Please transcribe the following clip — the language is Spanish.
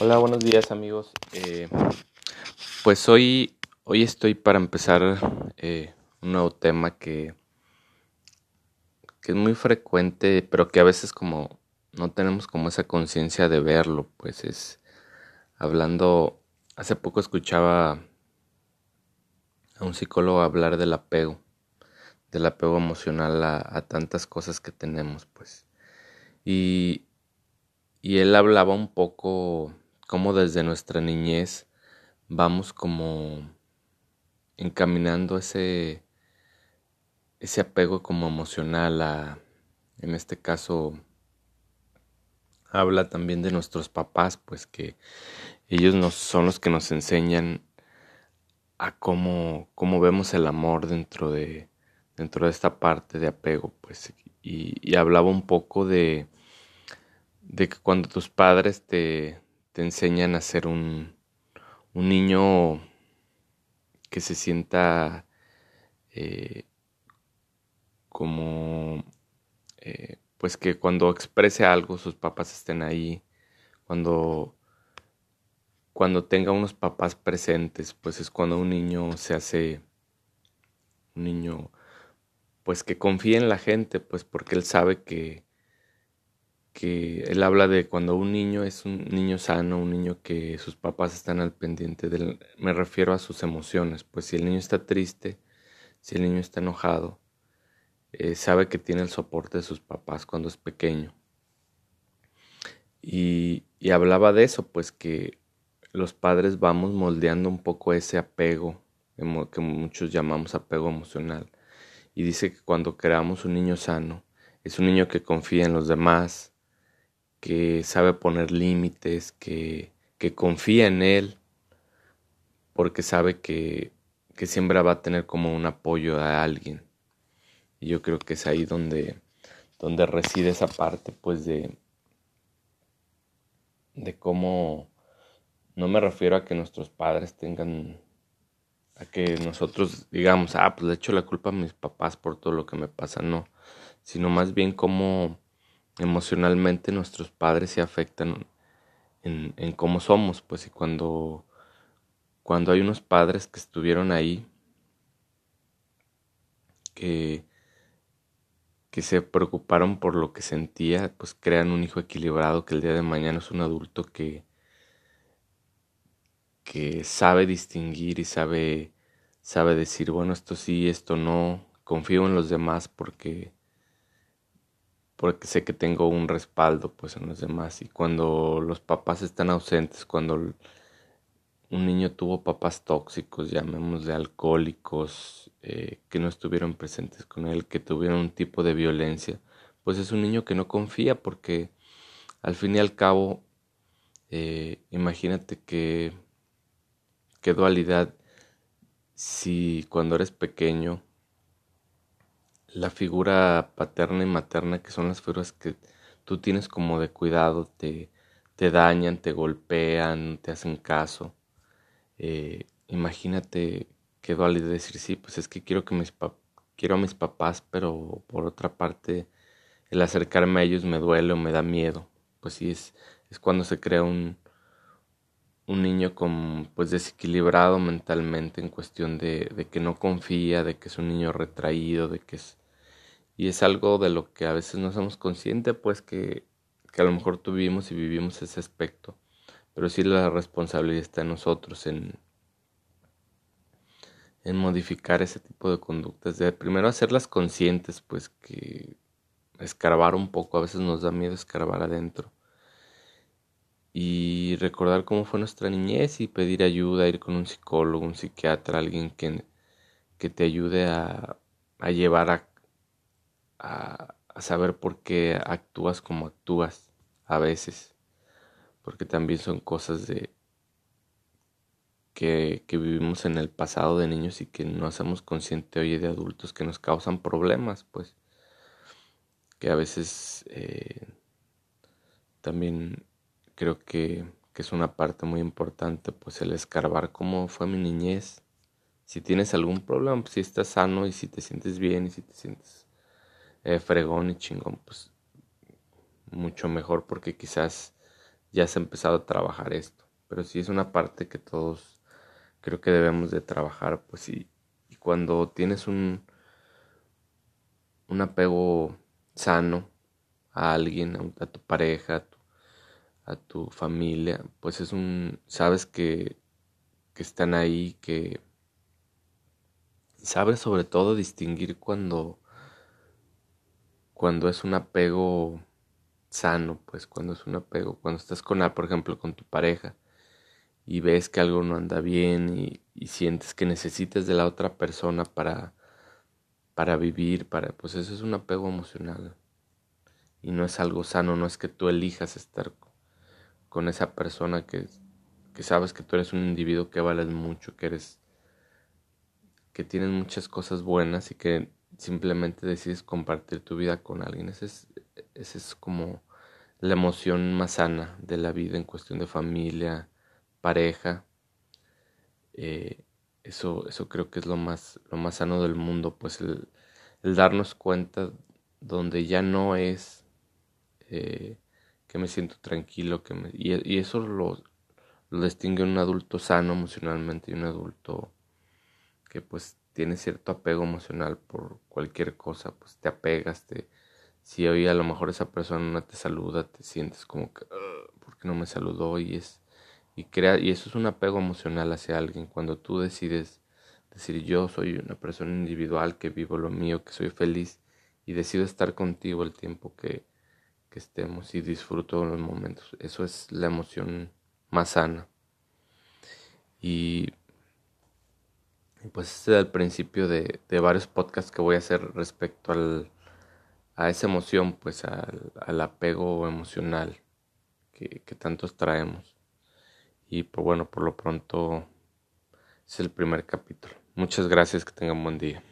Hola, buenos días amigos. Eh, pues hoy, hoy estoy para empezar eh, un nuevo tema que, que es muy frecuente, pero que a veces como no tenemos como esa conciencia de verlo, pues es hablando, hace poco escuchaba a un psicólogo hablar del apego, del apego emocional a, a tantas cosas que tenemos, pues. Y, y él hablaba un poco cómo desde nuestra niñez vamos como encaminando ese, ese apego como emocional a, en este caso, habla también de nuestros papás, pues que ellos nos, son los que nos enseñan a cómo, cómo vemos el amor dentro de, dentro de esta parte de apego, pues, y, y hablaba un poco de, de que cuando tus padres te, te enseñan a ser un, un niño que se sienta eh, como eh, pues que cuando exprese algo sus papás estén ahí cuando cuando tenga unos papás presentes pues es cuando un niño se hace un niño pues que confía en la gente pues porque él sabe que que él habla de cuando un niño es un niño sano, un niño que sus papás están al pendiente de me refiero a sus emociones, pues si el niño está triste, si el niño está enojado, eh, sabe que tiene el soporte de sus papás cuando es pequeño. Y, y hablaba de eso, pues que los padres vamos moldeando un poco ese apego que muchos llamamos apego emocional. Y dice que cuando creamos un niño sano, es un niño que confía en los demás, que sabe poner límites, que, que confía en él, porque sabe que, que siempre va a tener como un apoyo a alguien. Y yo creo que es ahí donde, donde reside esa parte, pues de, de cómo, no me refiero a que nuestros padres tengan, a que nosotros digamos, ah, pues le echo la culpa a mis papás por todo lo que me pasa, no, sino más bien cómo emocionalmente nuestros padres se afectan en, cómo somos, pues y cuando, cuando hay unos padres que estuvieron ahí, que, que se preocuparon por lo que sentía, pues crean un hijo equilibrado que el día de mañana es un adulto que, que sabe distinguir y sabe, sabe decir, bueno, esto sí, esto no, confío en los demás porque porque sé que tengo un respaldo pues en los demás. Y cuando los papás están ausentes, cuando un niño tuvo papás tóxicos, llamémosle alcohólicos, eh, que no estuvieron presentes con él, que tuvieron un tipo de violencia, pues es un niño que no confía porque al fin y al cabo, eh, imagínate que, qué dualidad si cuando eres pequeño la figura paterna y materna, que son las figuras que tú tienes como de cuidado, te, te dañan, te golpean, te hacen caso. Eh, imagínate qué duele decir, sí, pues es que quiero que mis quiero a mis papás, pero por otra parte el acercarme a ellos me duele o me da miedo. Pues sí, es, es cuando se crea un, un niño con, pues desequilibrado mentalmente en cuestión de, de que no confía, de que es un niño retraído, de que es y es algo de lo que a veces no somos conscientes, pues que, que a lo mejor tuvimos y vivimos ese aspecto, pero sí la responsabilidad está en nosotros, en, en modificar ese tipo de conductas, de primero hacerlas conscientes, pues que escarbar un poco, a veces nos da miedo escarbar adentro. Y recordar cómo fue nuestra niñez y pedir ayuda, ir con un psicólogo, un psiquiatra, alguien que, que te ayude a, a llevar a a, saber por qué actúas como actúas a veces, porque también son cosas de que, que, vivimos en el pasado de niños y que no hacemos consciente hoy de adultos que nos causan problemas, pues que a veces eh, también creo que, que, es una parte muy importante, pues el escarbar cómo fue mi niñez. Si tienes algún problema, pues si estás sano y si te sientes bien y si te sientes eh, fregón y chingón, pues mucho mejor porque quizás ya has empezado a trabajar esto. Pero sí es una parte que todos creo que debemos de trabajar, pues sí. Y cuando tienes un, un apego sano a alguien, a, tu pareja, a tu, familia, pues es un, sabes que, que están ahí, que sabes sobre todo distinguir cuando, cuando es un apego sano, pues cuando es un apego, cuando estás con, por ejemplo, con tu pareja y ves que algo no anda bien y, sientes que necesitas de la otra persona para, para vivir, para, pues eso es un apego emocional. Y no es algo sano, no es que tú elijas estar con esa persona que, que sabes que tú eres un individuo que vales mucho, que eres que tienes muchas cosas buenas y que simplemente decides compartir tu vida con alguien. Ese es, es como la emoción más sana de la vida en cuestión de familia, pareja. Eh, eso, eso creo que es lo más, lo más sano del mundo, pues el, darnos cuenta donde ya no es eh, que me siento tranquilo, que me, y, eso lo, lo distingue un adulto sano emocionalmente y un adulto que pues tiene cierto apego emocional por cualquier cosa, pues te apegas, te, si hoy a lo mejor esa persona no te saluda, te sientes como que, ¿por qué no me saludó? Y es, y crea, y eso es un apego emocional hacia alguien, cuando tú decides decir yo soy una persona individual que vivo lo mío, que soy feliz y decido estar contigo el tiempo que, que estemos y disfruto los momentos. Eso es la emoción más sana. Y pues este es el principio de, de, varios podcasts que voy a hacer respecto al, a esa emoción, pues al, al apego emocional que, que, tantos traemos. Y pues bueno, por lo pronto es el primer capítulo. Muchas gracias, que tengan buen día.